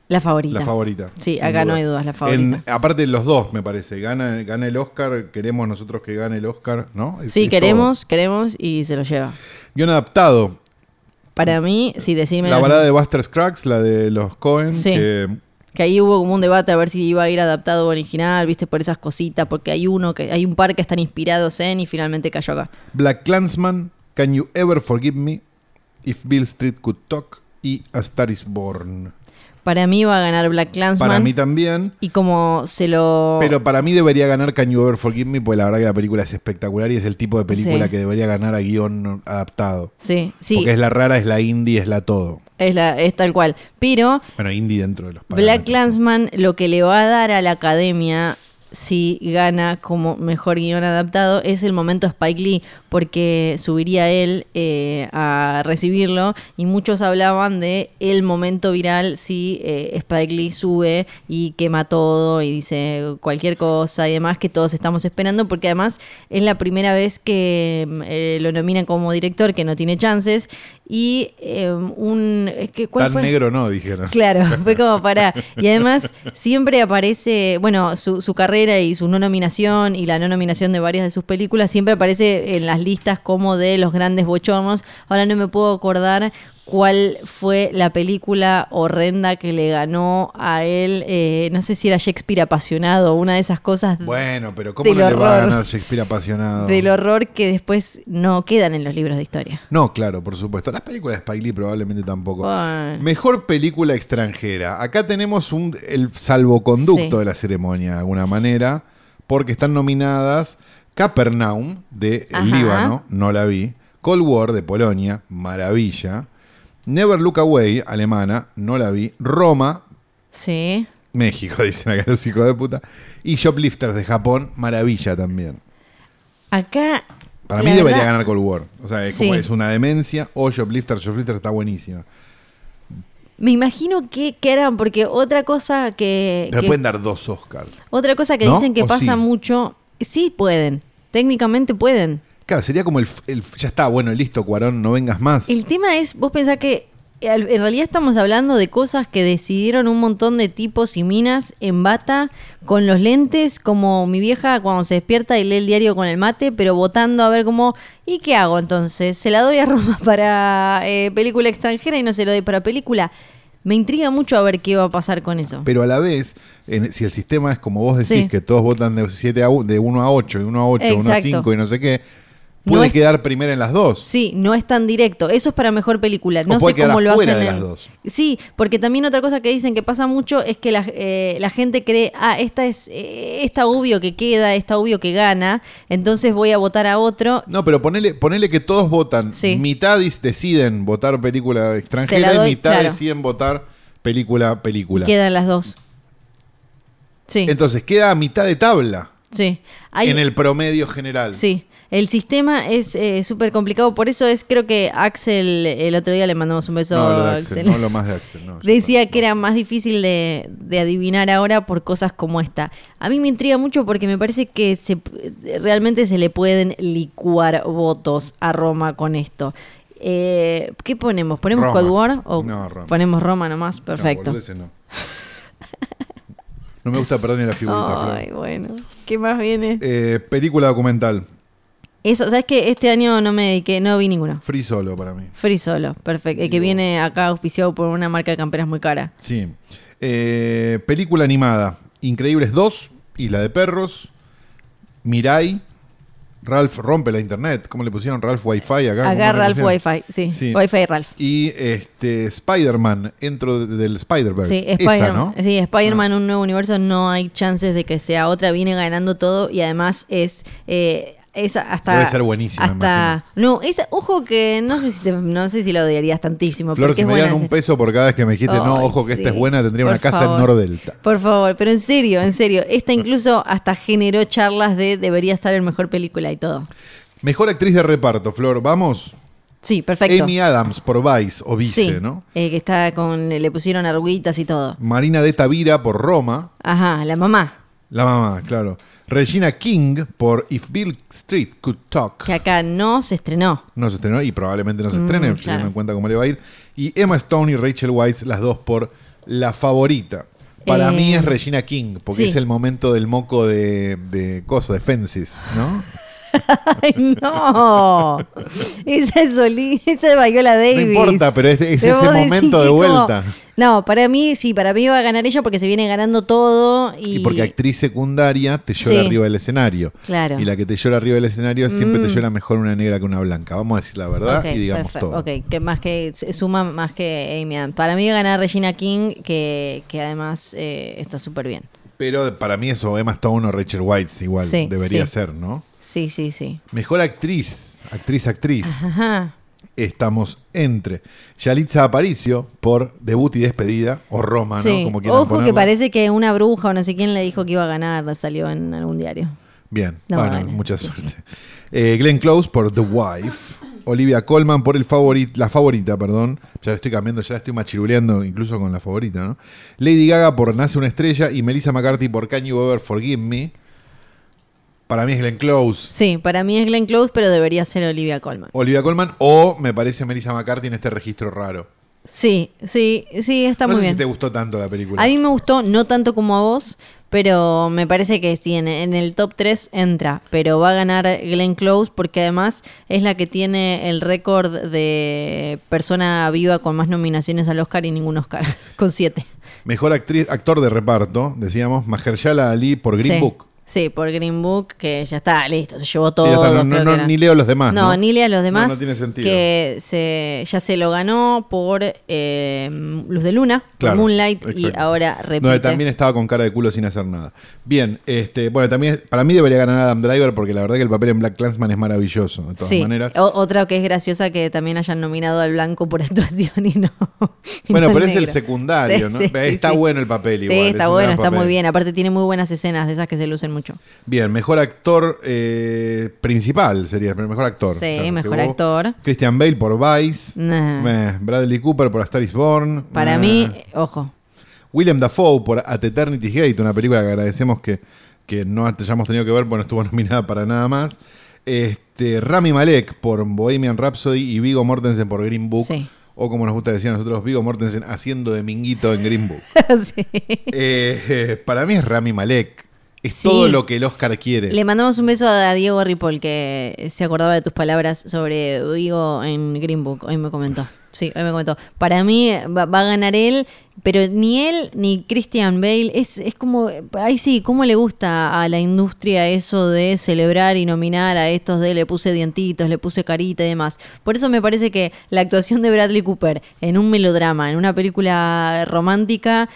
La favorita. La favorita. Sí, acá no hay dudas, la favorita. En- aparte los dos, me parece. Gana, gana el Oscar, queremos nosotros que gane el Oscar, ¿no? Es- sí, es queremos, queremos y se lo lleva. Guión adaptado. Para mí, sí, decime. La balada de Buster Scruggs, la de los Cohen, Sí. que Que ahí hubo como un debate a ver si iba a ir adaptado o original, viste, por esas cositas, porque hay uno que hay un par que están inspirados en y finalmente cayó acá. Black Clansman, Can You Ever Forgive Me, If Bill Street Could Talk y A Star is Born. Para mí va a ganar Black Clansman. Para mí también. Y como se lo. Pero para mí debería ganar Can You Ever Forgive Me, porque la verdad que la película es espectacular y es el tipo de película Sí. que debería ganar a guion adaptado. Sí, sí. Porque es la rara, es la indie, es la todo. Es, la, es tal cual. Pero Bueno, indie dentro de los Black. Clansman lo que le va a dar a la academia si gana como mejor guion adaptado es el momento Spike Lee, porque subiría él eh, a recibirlo y muchos hablaban de el momento viral si eh, Spike Lee sube y quema todo y dice cualquier cosa y demás que todos estamos esperando, porque además es la primera vez que mm, eh, lo nominan como director, que no tiene chances, y eh, un... ¿qué- ¿Cuál Tan fue? negro no, dijeron. Claro, fue como para. Y además, siempre aparece, bueno, su, su carrera y su no nominación y la no nominación de varias de sus películas, siempre aparece en las listas como de los grandes bochornos. Ahora no me puedo acordar cuál fue la película horrenda que le ganó a él. eh, no sé si era Shakespeare apasionado, una de esas cosas Bueno, pero ¿cómo no le va a ganar Shakespeare apasionado? del horror que después no quedan en los libros de historia. No, claro, por supuesto. Las películas de Spike Lee probablemente tampoco. Bueno. Mejor película extranjera. Acá tenemos un, el salvoconducto Sí. de la ceremonia, de alguna manera, porque están nominadas Capernaum, de Ajá. Líbano, no la vi. Cold War, de Polonia, maravilla. Never Look Away, alemana, no la vi. Roma, Sí. México, dicen acá los hijos de puta. Y Shoplifters de Japón, maravilla también. Acá. Para mí debería ganar Cold War. O sea, es, como es una demencia. O Shoplifter, Shoplifter está buenísima. Me imagino que, que eran, porque otra cosa que. Pero que- pueden dar dos Oscars. otra cosa que ¿No? dicen que ¿O pasa sí? mucho. Sí, pueden. Técnicamente pueden. Claro, sería como el, el- Ya está, bueno, listo, Cuarón, no vengas más. El tema es, vos pensás que en realidad estamos hablando de cosas que decidieron un montón de tipos y minas en bata, con los lentes, como mi vieja cuando se despierta y lee el diario con el mate, pero votando a ver cómo, ¿y qué hago entonces? ¿Se la doy a Roma para eh, película extranjera y no se la doy para película? Me intriga mucho a ver qué va a pasar con eso. Pero a la vez, en- si el sistema es como vos decís, Sí. que todos votan de, 7 a, de 1 a 8, y 1 a 8, 1 a Exacto. 5 y no sé qué, No puede es- quedar primera en las dos. Sí, no es tan directo. Eso es para mejor película. No O puede sé cómo lo hacen. de en- las dos. Sí, porque también otra cosa que dicen que pasa mucho es que la, eh, la gente cree, ah, esta es, eh, está obvio que queda, está obvio que gana, entonces voy a votar a otro. No, pero ponele, ponele que todos votan. Sí. Mitad deciden votar película extranjera doy, y mitad claro. deciden votar película, película. Quedan las dos. Sí, Entonces queda a mitad de tabla sí. Hay- en el promedio general. Sí, el sistema es eh, súper complicado, por eso es, creo que Axel, el otro día le mandamos un beso No, lo a Axel, Axel. no lo más de Axel. no, Decía que era más difícil de, de adivinar ahora por cosas como esta. A mí me intriga mucho porque me parece que se, realmente se le pueden licuar votos a Roma con esto. Eh, ¿Qué ponemos? ¿Ponemos Roma. Cold War o No, Roma. ponemos Roma nomás? Perfecto. No, no. No me gusta perder ni la figurita, Ay, Flor. bueno. ¿Qué más viene? Eh, película documental. Eso, ¿sabes qué? Este año no me dediqué, no vi ninguno. Free solo para mí. Free solo, perfecto. El que viene acá auspiciado por una marca de camperas muy cara. Sí. Eh, película animada. Increíbles 2, Isla de Perros, Mirai, Ralph rompe la internet. ¿Cómo le pusieron Ralph Wi-Fi acá? ¿Cómo Acá Ralph? Wi-Fi, sí. Sí. Wi-Fi Ralph. Y este Spider-Man dentro de- del Spider-Verse. Sí, Esa, Spider-Man. ¿no? Sí, Spider-Man, un nuevo universo, no hay chances de que sea otra. Viene ganando todo y además es. eh, es hasta. Debe ser buenísima, Hasta. No, es, ojo que no sé si te- no sé si lo odiarías tantísimo. Flor, si me dieran un peso por cada vez que me dijiste, no, ojo que esta es buena, tendría Por una casa en Nordelta. Por favor, pero en serio, en serio. Esta incluso hasta generó charlas de debería estar en mejor película y todo. Mejor actriz de reparto, Flor. Vamos. Sí, perfecto. Amy Adams por Vice o Vice, sí, ¿no? eh, que está con. Le pusieron arguitas y todo. Marina de Tavira por Roma. Ajá, la mamá. La mamá, claro. Regina King por If Bill Street Could Talk. Que acá no se estrenó. No se estrenó y probablemente no se Mm, estrene, claro. teniendo en cuenta cómo le va a ir. Y Emma Stone y Rachel Weisz, las dos por La Favorita. Para Eh, mí es Regina King, porque sí. es el momento del moco de, de coso, de Fences, ¿no? ¡Ay, no! Esa es Oli, esa es Viola Davis. No importa, pero es, es Pero ese momento de vuelta. No, para mí, sí, para mí va a ganar ella porque se viene ganando todo y... Y porque actriz secundaria te llora Sí. arriba del escenario. Claro. Y la que te llora arriba del escenario siempre te Mm. llora mejor una negra que una blanca. Vamos a decir la verdad y digamos perfecto. todo. Ok, que más que suma más que Amy Adams. Para mí va a ganar Regina King, que, que además eh, está súper bien. Pero para mí eso, Emma Stone o Rachel Weisz igual Sí, debería sí. ser, ¿no? Sí, sí, sí. Mejor actriz, actriz, actriz. Ajá. Estamos entre Yalitza Aparicio por debut y despedida, o Roma, ¿no? Como quieran Ojo que parece que una bruja o no sé quién le dijo que iba a ganar, salió en algún diario. Bien, No, bueno, bueno. mucha suerte. Eh, Glenn Close por The Wife. Olivia Colman por el favorit, la favorita, perdón. Ya la estoy cambiando, ya la estoy machiruleando incluso con la favorita, ¿no? Lady Gaga por Nace una estrella y Melissa McCarthy por Can You Ever Forgive Me. Para mí es Glenn Close. Sí, para mí es Glenn Close, pero debería ser Olivia Colman. Olivia Colman o me parece Melissa McCarthy en este registro raro. Sí, sí, sí, está no muy sé bien. si te gustó tanto la película. A mí me gustó, no tanto como a vos, pero me parece que sí, en, en el top 3 entra. Pero va a ganar Glenn Close porque además es la que tiene el récord de persona viva con más nominaciones al Oscar y ningún Oscar, con 7. Mejor actriz, actor de reparto, decíamos, Mahershala Ali por Green sí. Book. Sí, por Green Book, que ya está, listo, se llevó todo. Sí, ya está, no- no- no, era. ni leo los demás. No, No, ni lea los demás. No, no tiene sentido. Que se, ya se lo ganó por eh, Luz de Luna, Claro, Moonlight, y ahora repite. Donde también estaba con cara de culo sin hacer nada. Bien, este, bueno, también para mí debería ganar Adam Driver porque la verdad que el papel en Black Clansman es maravilloso, de todas Sí, maneras. o- otra que es graciosa que también hayan nominado al blanco por actuación y no. y Bueno, no pero es el secundario, Sí, ¿no? sí, Está sí, sí. bueno el papel Sí, igual. es está bueno, está muy bien. Aparte tiene muy buenas escenas de esas que se lucen mucho. Bien, mejor actor eh, principal sería, pero mejor actor. Sí, claro, mejor actor. Christian Bale por Vice. Nah. Meh, Bradley Cooper por A Star is Born. Para mí, ojo. William Dafoe por At Eternity's Gate, una película que agradecemos que, que no hayamos tenido que ver, porque no estuvo nominada para nada más. Este, Rami Malek por Bohemian Rhapsody y Vigo Mortensen por Green Book. Sí. O como nos gusta decir a nosotros, Vigo Mortensen haciendo de minguito en Green Book. Sí. Eh, eh, para mí es Rami Malek. Es Sí. todo lo que el Oscar quiere. Le mandamos un beso a Diego Ripoll que se acordaba de tus palabras sobre Vigo en Green Book. Hoy me comentó. Sí, hoy me comentó. Para mí va, va a ganar él, pero ni él ni Christian Bale. Es, es como, ahí sí, ¿cómo le gusta a la industria eso de celebrar y nominar a estos de le puse dientitos, le puse carita y demás? Por eso me parece que la actuación de Bradley Cooper en un melodrama, en una película romántica,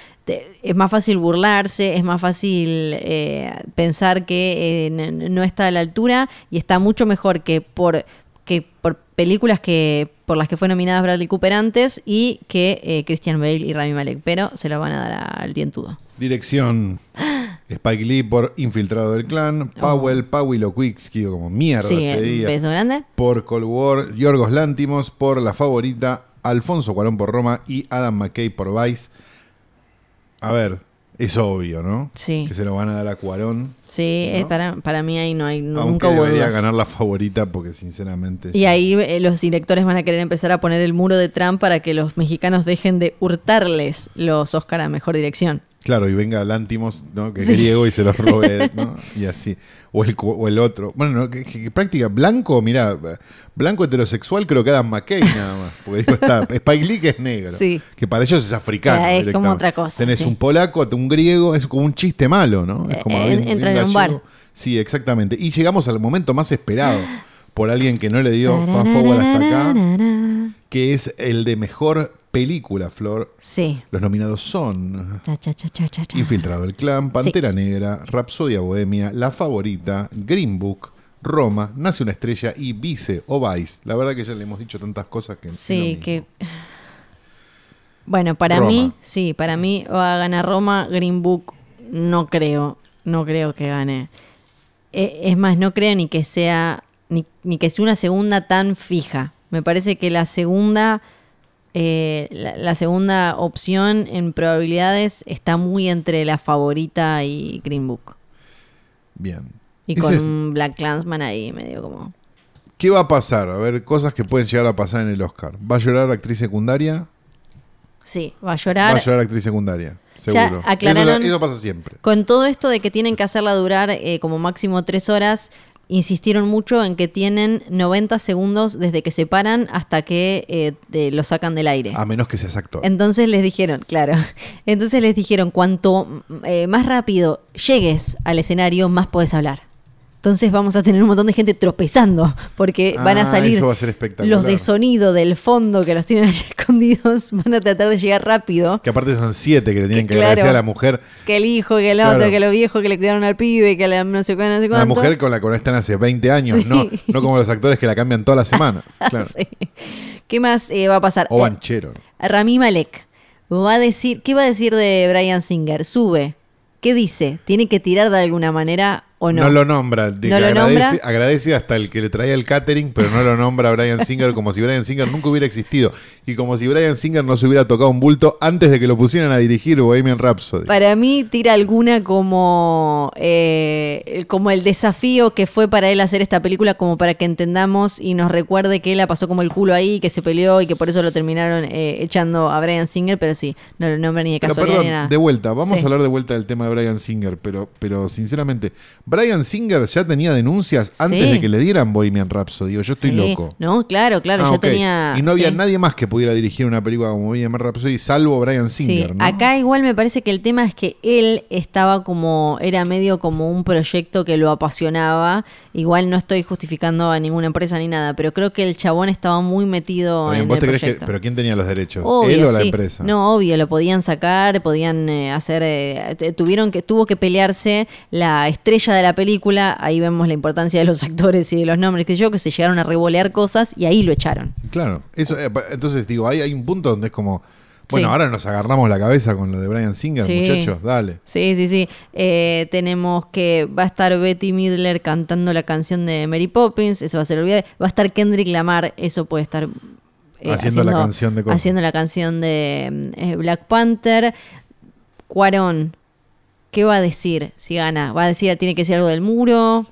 es más fácil burlarse, es más fácil eh, pensar que eh, no está a la altura y está mucho mejor que por que por películas que por las que fue nominada Bradley Cooper antes y que eh, Christian Bale y Rami Malek, pero se lo van a dar al dientudo. Dirección Spike Lee por Infiltrado del Clan. Powell, Powell Okwicki, como mierda Oh. Sí, día. beso grande. por Cold War, Yorgos Lántimos por La Favorita, Alfonso Cuarón por Roma y Adam McKay por Vice. A ver, Es obvio, ¿no? Sí. Que se lo van a dar a Cuarón. Sí, ¿No? eh, para, para mí ahí no hay, no- aunque nunca hubo debería dudas. ganar la favorita porque sinceramente... Y ahí eh, los directores van a querer empezar a poner el muro de Trump para que los mexicanos dejen de hurtarles los Oscar a mejor dirección. Claro, y venga Lántimos, ¿no? Que es Sí. griego y se los robe, ¿no? Y así. O el, o el otro. Bueno, no, que, práctica. Blanco, mira, blanco heterosexual creo que Adam McKay nada más. Porque digo, está, Spike Lee que es negro. Sí. Que para ellos es africano. Ya, es como otra cosa, Tenés sí. un polaco, un griego, es como un chiste malo, ¿no? Es como Eh, bien- en- bien entran en un gallego. bar. Sí, exactamente. Y llegamos al momento más esperado por alguien que no le dio fast forward hasta acá, que es el de mejor película, Flor. Sí. Los nominados son Cha, cha, cha. Infiltrado del Clan, Pantera Negra, Rapsodia Bohemia, La Favorita, Green Book, Roma, Nace una Estrella y Vice o Vice. La verdad que ya le hemos dicho tantas cosas que... Sí, que... Bueno, para Roma. mí, sí, para mí va a ganar Roma, Green Book, no creo, no creo que gane. Eh, es más, no creo ni que sea, ni, ni que sea una segunda tan fija. Me parece que la segunda, eh, la, la segunda opción en probabilidades está muy entre la favorita y Green Book. Bien. Y Ese- con un Black Clansman ahí medio como... ¿Qué va a pasar? A ver, cosas que pueden llegar a pasar en el Oscar. ¿Va a llorar actriz secundaria? Sí, va a Va llorar. a llorar actriz secundaria. Ya Seguro. aclararon- Eso, eso pasa siempre. Con todo esto de que tienen que hacerla durar eh, como máximo tres horas, insistieron mucho en que tienen 90 segundos desde que se paran hasta que eh, te- lo sacan del aire. A menos que seas actor. Entonces les dijeron, claro, entonces les dijeron, cuanto eh, más rápido llegues al escenario, más podés hablar. Entonces vamos a tener un montón de gente tropezando, porque van a Ah, salir va a los de sonido del fondo que los tienen allá escondidos, van a tratar de llegar rápido. Que aparte son siete que le tienen que, Claro. agradecer a la mujer. Que el hijo, que el Claro. otro, que los viejos que le cuidaron al pibe, que la no sé cuánto, no sé A la cuánto. mujer con la que están hace 20 años, Sí. no, no como los actores que la cambian toda la semana. Claro. Sí. ¿Qué más eh, va a pasar? O Eh, banchero. Rami Malek va a decir, ¿qué va a decir de Brian Singer? Sube. ¿Qué dice? ¿Tiene que tirar de alguna manera o no? No, lo nombra. de ¿No que lo agradece, nombra? agradece hasta el que le traía el catering, pero no lo nombra a Brian Singer como si Brian Singer nunca hubiera existido. Y como si Brian Singer no se hubiera tocado un bulto antes de que lo pusieran a dirigir Bohemian Rhapsody. Para mí tira alguna como, eh, el- como el desafío que fue para él hacer esta película, como para que entendamos y nos recuerde que él la pasó como el culo ahí, que se peleó y que por eso lo terminaron eh, echando a Brian Singer, pero sí, no lo nombra ni de Pero casualidad perdón, ni nada. de vuelta, vamos Sí. a hablar de vuelta del tema de Brian Singer, pero, pero sinceramente, Brian Singer ya tenía denuncias antes Sí. de que le dieran Bohemian Rhapsody. Digo, yo estoy Sí. loco. No, claro, claro, Ah, ok. tenía... Y no había sí. nadie más que pudiera dirigir una película como Bohemian Rhapsody, salvo Brian Singer, ¿no? acá igual me parece que el tema es que él estaba como, era medio como un proyecto que lo apasionaba. Igual no estoy justificando a ninguna empresa ni nada, pero creo que el chabón estaba muy metido bien, en ¿Vos el te crees que, proyecto. pero quién tenía los derechos? Obvio, ¿Él o la empresa? No, obvio, lo podían sacar, podían eh, hacer, eh, tuvieron que, tuvo que pelearse la estrella de la película, ahí vemos la importancia de los actores y de los nombres, que yo, que se llegaron a revolear cosas y ahí lo echaron. Claro, eso, eh, entonces digo, hay, hay un punto donde es como, bueno, Sí. ahora nos agarramos la cabeza con lo de Brian Singer, Sí. muchachos, dale. Sí, sí, sí. Eh, tenemos que va a estar Betty Midler cantando la canción de Mary Poppins, eso va a ser olvidable. Va a estar Kendrick Lamar, eso puede estar eh, Haciendo la canción de cosas. haciendo la canción de eh, Black Panther. Cuarón, ¿qué va a decir si gana? ¿Va a decir, tiene que decir algo del muro?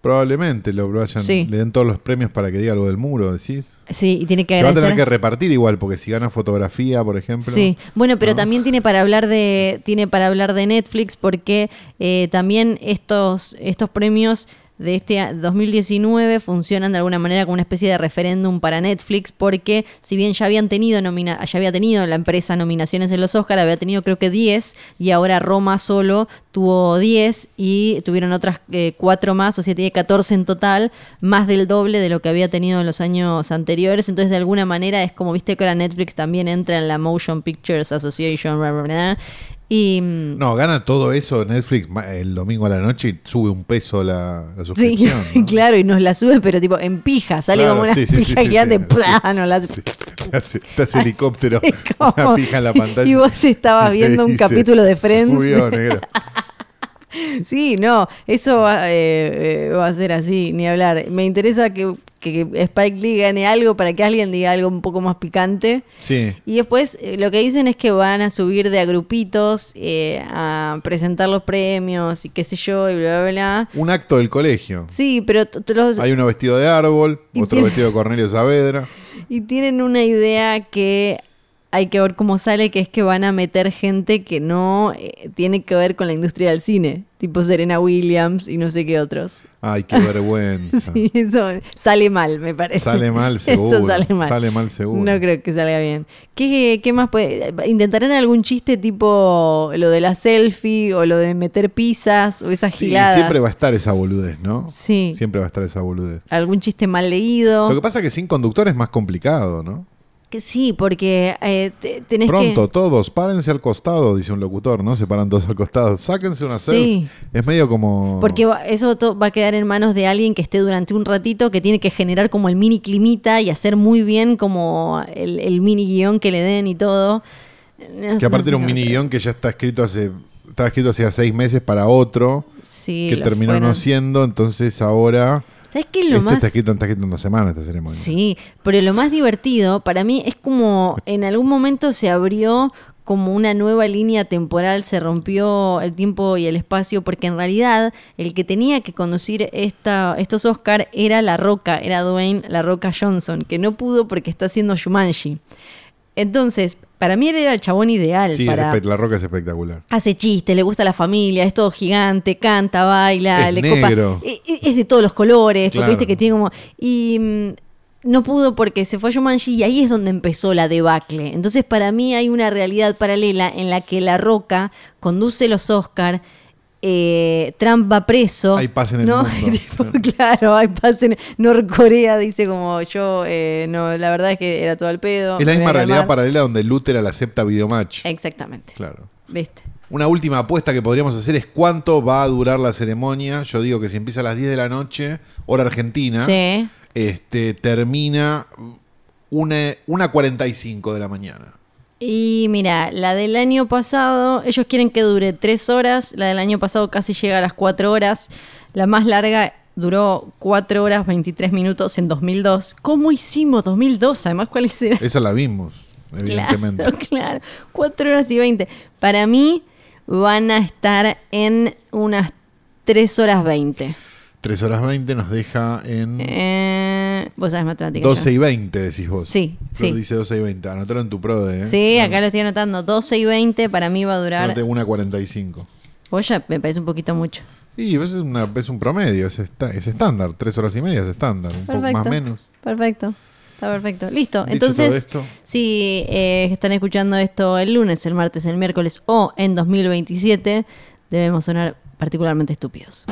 Probablemente lo vayan, Sí. le den todos los premios para que diga algo del muro, decís. Sí, y tiene que Se va a tener que repartir igual, porque si gana fotografía, por ejemplo. Sí, bueno, pero ¿no? también tiene para hablar de tiene para hablar de Netflix porque eh, también estos estos premios de este a- 2019 funcionan de alguna manera como una especie de referéndum para Netflix porque si bien ya habían tenido nomina ya había tenido la empresa nominaciones en los Oscar, había tenido creo que 10 y ahora Roma solo tuvo 10 y tuvieron otras eh, cuatro más, o sea, tiene 14 en total, más del doble de lo que había tenido en los años anteriores. Entonces, de alguna manera es como, viste que ahora Netflix también entra en la Motion Pictures Association, y No, gana todo eso Netflix el domingo a la noche y sube un peso la, la Sí, suscripción. ¿no? claro, y nos la sube, pero tipo en pija, sale Claro, como una sí, sí, sí, pija sí, gigante, sí, sí. nos la- Sí, hace helicóptero, como- una pija en la pantalla. Y vos estabas viendo un capítulo de Friends. Subió, negro. Sí, no, eso va, eh, eh, va a ser así, ni hablar. Me interesa que que Spike Lee gane algo para que alguien diga algo un poco más picante. Sí. Y después eh, lo que dicen es que van a subir de a grupitos eh, a presentar los premios y qué sé yo, y bla, bla, bla. Un acto del colegio. Sí, pero los- Hay uno vestido de árbol, otro tiene- vestido de Cornelio Saavedra. y tienen una idea que hay que ver cómo sale, que es que van a meter gente que no eh, tiene que ver con la industria del cine, tipo Serena Williams y no sé qué otros. Ay, qué vergüenza. Sí, eso sale mal, me parece. Sale mal seguro. Eso sale mal. Sale mal seguro. No creo que salga bien. ¿Qué, qué más puede? ¿Intentarán algún chiste tipo lo de la selfie o lo de meter pizzas o esas Sí, giladas? siempre va a estar esa boludez, ¿no? Sí. Siempre va a estar esa boludez. ¿Algún chiste mal leído? Lo que pasa es que sin conductor es más complicado, ¿no? Que sí, porque eh, te- tenés Pronto, que... todos, párense al costado, dice un locutor, ¿no? Se paran todos al costado. Sáquense una Sí. selfie. Es medio como. Porque va- eso va a quedar en manos de alguien que esté durante un ratito, que tiene que generar como el mini climita y hacer muy bien como el, el mini guion que le den y todo. Que aparte era un mini guion que ya está escrito hace. Estaba escrito hace seis meses para otro, Sí, que terminó fueron. no siendo, entonces ahora. ¿Sabes qué es lo este más...? está escrito, está dos semanas esta ceremonia. Sí, pero lo más divertido para mí es como en algún momento se abrió como una nueva línea temporal, se rompió el tiempo y el espacio, porque en realidad el que tenía que conducir esta, estos Oscar era La Roca, era Dwayne La Roca Johnson, que no pudo porque está haciendo Shumanji. Entonces, para mí él era el chabón ideal Sí, para... la roca es espectacular. Hace chistes, le gusta la familia, es todo gigante, canta, baila, Es le negro. copa. e- e- Es de todos los colores, porque viste que tiene como. Y mm, no pudo porque se fue a Jumanji y ahí es donde empezó la debacle. Entonces, para mí hay una realidad paralela en la que La Roca conduce los Oscar. Eh, Trump va preso. Hay paz en el ¿no? mundo. Tipo, claro, hay paz en Norcorea, dice como yo, eh, no, la verdad es que era todo al pedo. Es la misma realidad paralela donde Luther la acepta videomatch. Exactamente. Claro. ¿Viste? Una última apuesta que podríamos hacer es cuánto va a durar la ceremonia. Yo digo que si empieza a las 10 de la noche, hora argentina, Sí. este, termina una, una 45 de la mañana. Y mira, la del año pasado, ellos quieren que dure tres horas, la del año pasado casi llega a las cuatro horas, la más larga duró cuatro horas 23 minutos en 2002. ¿Cómo hicimos 2002? Además, ¿cuáles eran? Esa la vimos, evidentemente. Claro, claro. Cuatro horas y 20. Para mí van a estar en unas tres horas 20. 3 horas 20 nos deja en Eh, vos sabés matemáticas. 12 y 20, decís vos. Sí, Flor sí. dice 12 y 20. Anotalo en tu prode, ¿eh? Sí, acá lo estoy anotando. 12 y 20 para mí va a durar. Anote una 45. Vos ya me parece un poquito mucho. Y es, una- es un promedio, es, esta- es estándar. 3 horas y media es estándar. Un poco más menos. Perfecto. Está perfecto. Listo. Dicho Entonces, esto. si eh, están escuchando esto el lunes, el martes, el miércoles o en 2027, debemos sonar particularmente estúpidos.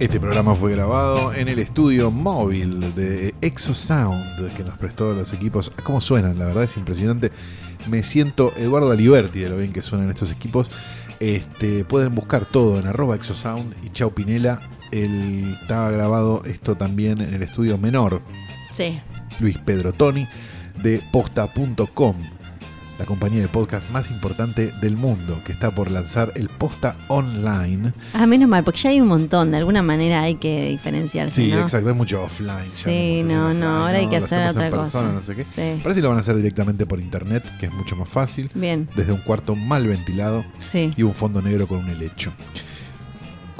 Este programa fue grabado en el estudio móvil de Exosound que nos prestó los equipos. ¿Cómo suenan? La verdad es impresionante. Me siento Eduardo Aliberti de lo bien que suenan estos equipos. Este, pueden buscar todo en arroba Exosound y Chau Pinela. El, estaba grabado esto también en el estudio menor Sí. Luis Pedro Toni de posta.com, la compañía de podcast más importante del mundo que está por lanzar el Posta Online. Ah, menos mal, porque ya hay un montón. De alguna manera hay que diferenciarse. Sí, ¿no? exacto, es mucho offline. Sí, no, no, ahora hay que hacer otra persona, cosa. No sé qué. Sí. Parece que lo van a hacer directamente por internet, que es mucho más fácil, Bien. desde un cuarto mal ventilado Sí. y un fondo negro con un helecho.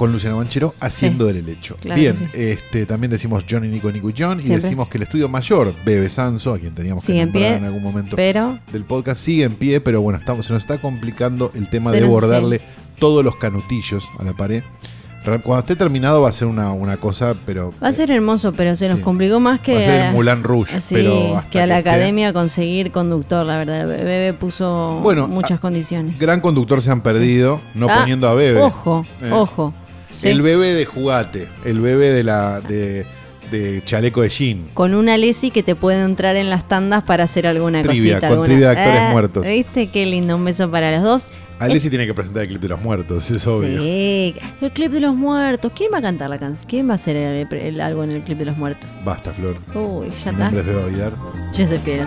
Con Luciano Banchero haciendo del helecho. claro Bien, sí. este, también decimos Johnny, Nico, Nico y John. Y decimos que el estudio mayor, Bebe Sanso, a quien teníamos que en nombrar pie, en algún momento Pero, del podcast, sigue en pie, pero bueno, estamos, se nos está complicando el tema de bordarle todos los canutillos a la pared. Re- Cuando esté terminado va a ser una, una cosa, pero. va a ser hermoso, pero se nos Sí. complicó más que. Va a ser a- el Moulin Rouge, Sí, pero hasta que a la academia conseguir conductor, la verdad. Bebe puso Bueno, muchas a- condiciones. Gran conductor se han perdido, no Ah, poniendo a Bebe. Ojo, Eh. ojo. Sí. El bebé de jugate, el bebé de la de, de chaleco de jean. Con una Lesi que te puede entrar en las tandas para hacer alguna Trivia, cosita. con alguna- trivia de actores Ah, muertos. ¿Viste? Qué lindo. Un beso para los dos. Alessi tiene que presentar el clip de los muertos, es obvio. Sí. El clip de los muertos. ¿Quién va a cantar la canción? ¿Quién va a hacer el- el- algo en el clip de los muertos? Basta, Flor. Uy, ya Mi está. nombre es Beba Vidar. Yo soy Fidel.